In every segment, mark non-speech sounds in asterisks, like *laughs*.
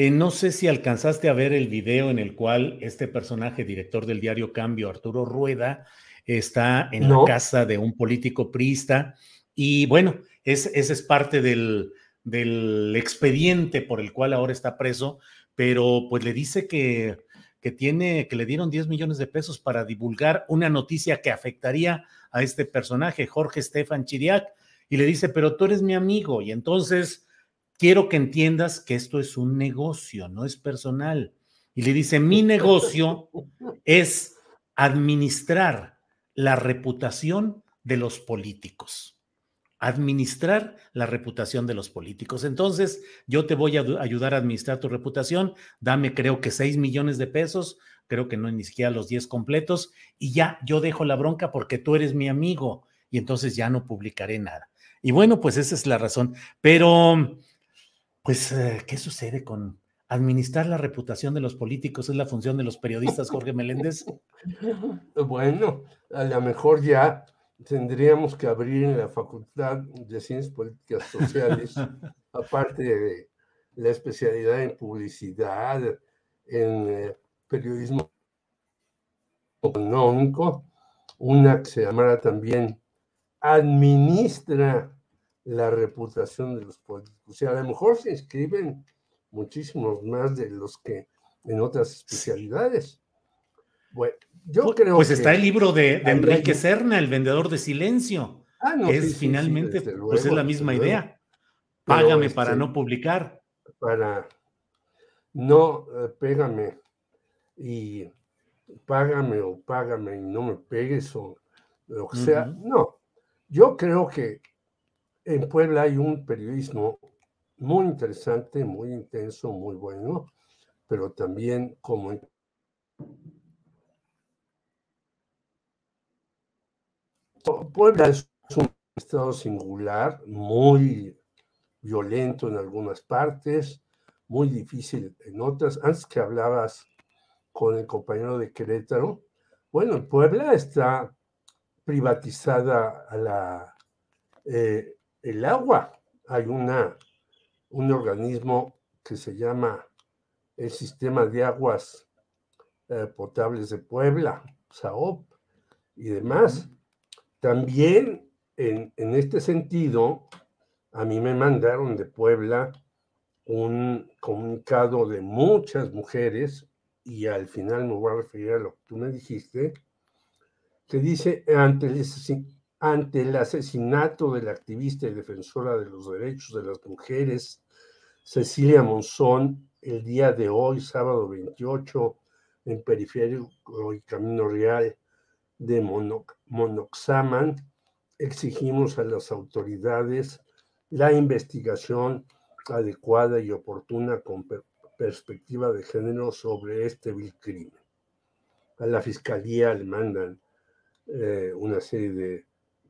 Eh, no sé si alcanzaste a ver el video en el cual este personaje, director del diario Cambio, Arturo Rueda, está en la casa de un político priista. Y bueno, ese es parte del, del, expediente por el cual ahora está preso, pero pues le dice que, que, tiene, que le dieron 10 millones de pesos para divulgar una noticia que afectaría a este personaje, Jorge Estefan Chiriac, y le dice, pero tú eres mi amigo, y entonces quiero que entiendas que esto es un negocio, no es personal. Y le dice, mi *laughs* negocio es administrar la reputación de los políticos. Administrar la reputación de los políticos. Entonces, yo te voy a ayudar a administrar tu reputación. Dame, creo que 6 millones de pesos. Creo que no ni siquiera los 10 completos. Y ya, yo dejo la bronca porque tú eres mi amigo. Y entonces ya no publicaré nada. Y bueno, pues esa es la razón. Pero pues, eh, ¿qué sucede con administrar la reputación de los políticos? ¿Es la función de los periodistas, Jorge Meléndez? *laughs* Bueno, a lo mejor ya tendríamos que abrir en la Facultad de Ciencias Políticas Sociales, *laughs* aparte de la especialidad en publicidad, en eh, periodismo económico, una que se llamara también administra la reputación de los políticos. Y a lo mejor se inscriben muchísimos más de los que en otras especialidades. Bueno, yo pues, creo Pues está el libro de, Enrique Serna, El vendedor de silencio. Ah, no, es finalmente, pues es la misma idea. Págame para este, no publicar. Para no, eh, pégame y págame o págame y no me pegues o lo que sea. No, yo creo que en Puebla hay un periodismo muy interesante, muy intenso, muy bueno, pero también como Puebla es un estado singular, muy violento en algunas partes, muy difícil en otras. Antes que hablabas con el compañero de Querétaro, bueno, Puebla está privatizada a la eh, el agua. Hay una, un organismo que se llama el Sistema de Aguas eh, Potables de Puebla, SAOP, y demás. También en, en este sentido, a mí me mandaron de Puebla un comunicado de muchas mujeres, y al final me voy a referir a lo que tú me dijiste, que dice, ante el ante el asesinato de la activista y defensora de los derechos de las mujeres, Cecilia Monzón, el día de hoy, sábado 28, en Periférico y Camino Real de Monoxaman, exigimos a las autoridades la investigación adecuada y oportuna con perspectiva de género sobre este vil crimen. A la fiscalía le mandan eh, una serie de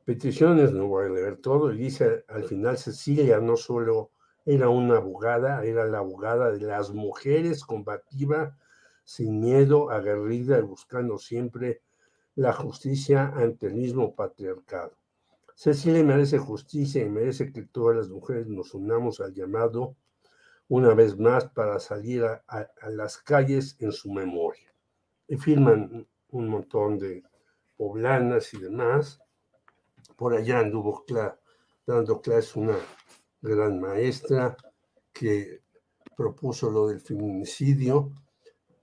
peticiones, no voy a leer todo, y dice al final Cecilia no solo era una abogada, era la abogada de las mujeres combativa, sin miedo, aguerrida y buscando siempre la justicia ante el mismo patriarcado. Cecilia merece justicia y merece que todas las mujeres nos unamos al llamado una vez más para salir a, las calles en su memoria. Y firman un montón de poblanas y demás. Por allá anduvo dando clases una gran maestra que propuso lo del feminicidio,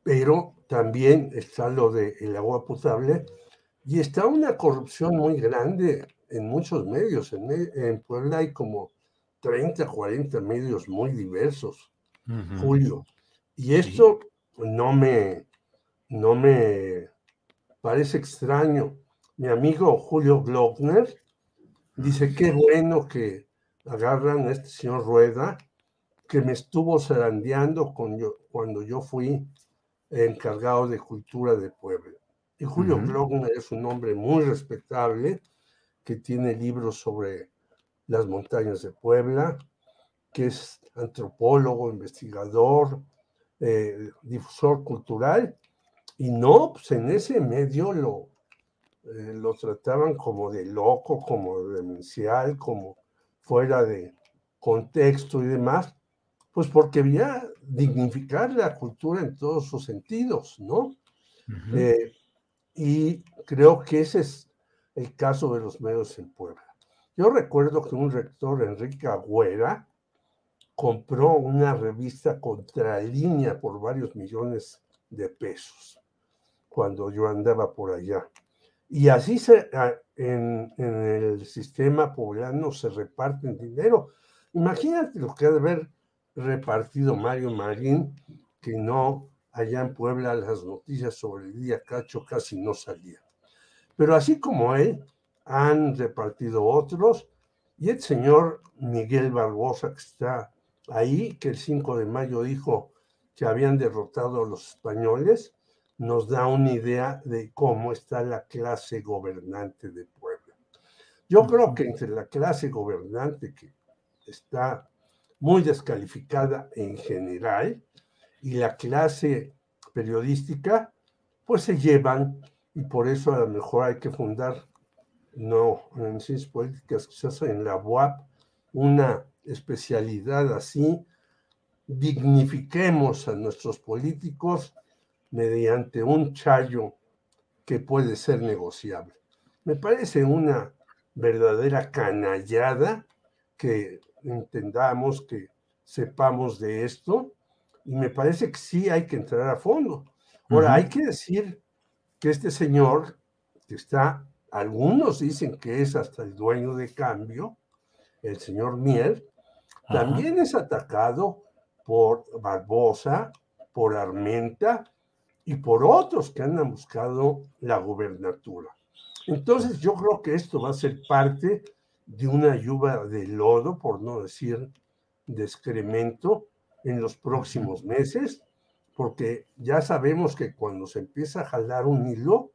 pero también está lo del agua potable y está una corrupción muy grande en muchos medios. En, Puebla hay como 30, 40 medios muy diversos, Julio. Y esto no me, no me parece extraño. Mi amigo Julio Glockner dice, qué bueno que agarran a este señor Rueda, que me estuvo zarandeando con yo, cuando yo fui encargado de cultura de Puebla. Y Julio Glockner es un hombre muy respetable, que tiene libros sobre las montañas de Puebla, que es antropólogo, investigador, eh, difusor cultural, y no, pues en ese medio lo, eh, lo trataban como de loco, como demencial, como fuera de contexto y demás, pues porque había dignificar la cultura en todos sus sentidos, ¿no? Eh, y creo que ese es el caso de los medios en Puebla. Yo recuerdo que un rector, Enrique Agüera, compró una revista Contralínea por varios millones de pesos cuando yo andaba por allá. Y así se, en, en el sistema poblano se reparten dinero. Imagínate lo que ha de haber repartido Mario Marín, que no allá en Puebla las noticias sobre el día Cacho casi no salían. Pero así como él, han repartido otros, y el señor Miguel Barbosa, que está ahí, que el 5 de mayo dijo que habían derrotado a los españoles, nos da una idea de cómo está la clase gobernante de Puebla. Yo creo que entre la clase gobernante que está muy descalificada en general y la clase periodística, pues se llevan y por eso a lo mejor hay que fundar, no en ciencias políticas, quizás en la UAP, una especialidad así, dignifiquemos a nuestros políticos mediante un chayo que puede ser negociable. Me parece una verdadera canallada que entendamos, que sepamos de esto, y me parece que sí hay que entrar a fondo. Ahora, hay que decir que este señor, que está, algunos dicen que es hasta el dueño de cambio, el señor Mier, también es atacado por Barbosa, por Armenta y por otros que han buscado la gubernatura. Entonces yo creo que esto va a ser parte de una lluvia de lodo, por no decir de excremento, en los próximos meses, porque ya sabemos que cuando se empieza a jalar un hilo,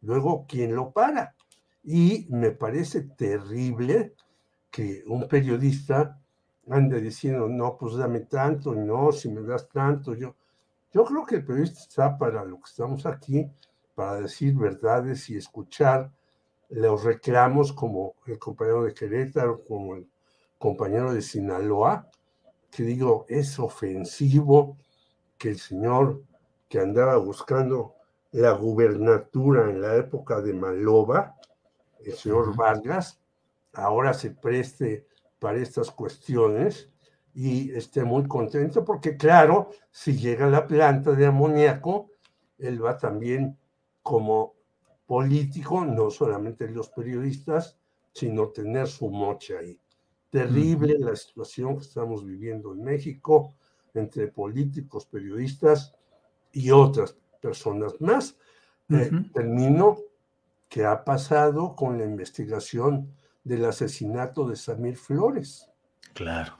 luego quién lo para. Y me parece terrible que un periodista ande diciendo, no, pues dame tanto, no, si me das tanto, yo. Yo creo que el periodista está para lo que estamos aquí, para decir verdades y escuchar los reclamos como el compañero de Querétaro, como el compañero de Sinaloa, que digo, es ofensivo que el señor que andaba buscando la gubernatura en la época de Maloba, el señor Vargas, ahora se preste para estas cuestiones y esté muy contento porque claro, si llega la planta de amoníaco, él va también como político, no solamente los periodistas, sino tener su mocha ahí. Terrible la situación que estamos viviendo en México entre políticos, periodistas y otras personas más. Eh, termino que ha pasado con la investigación del asesinato de Samir Flores. Claro,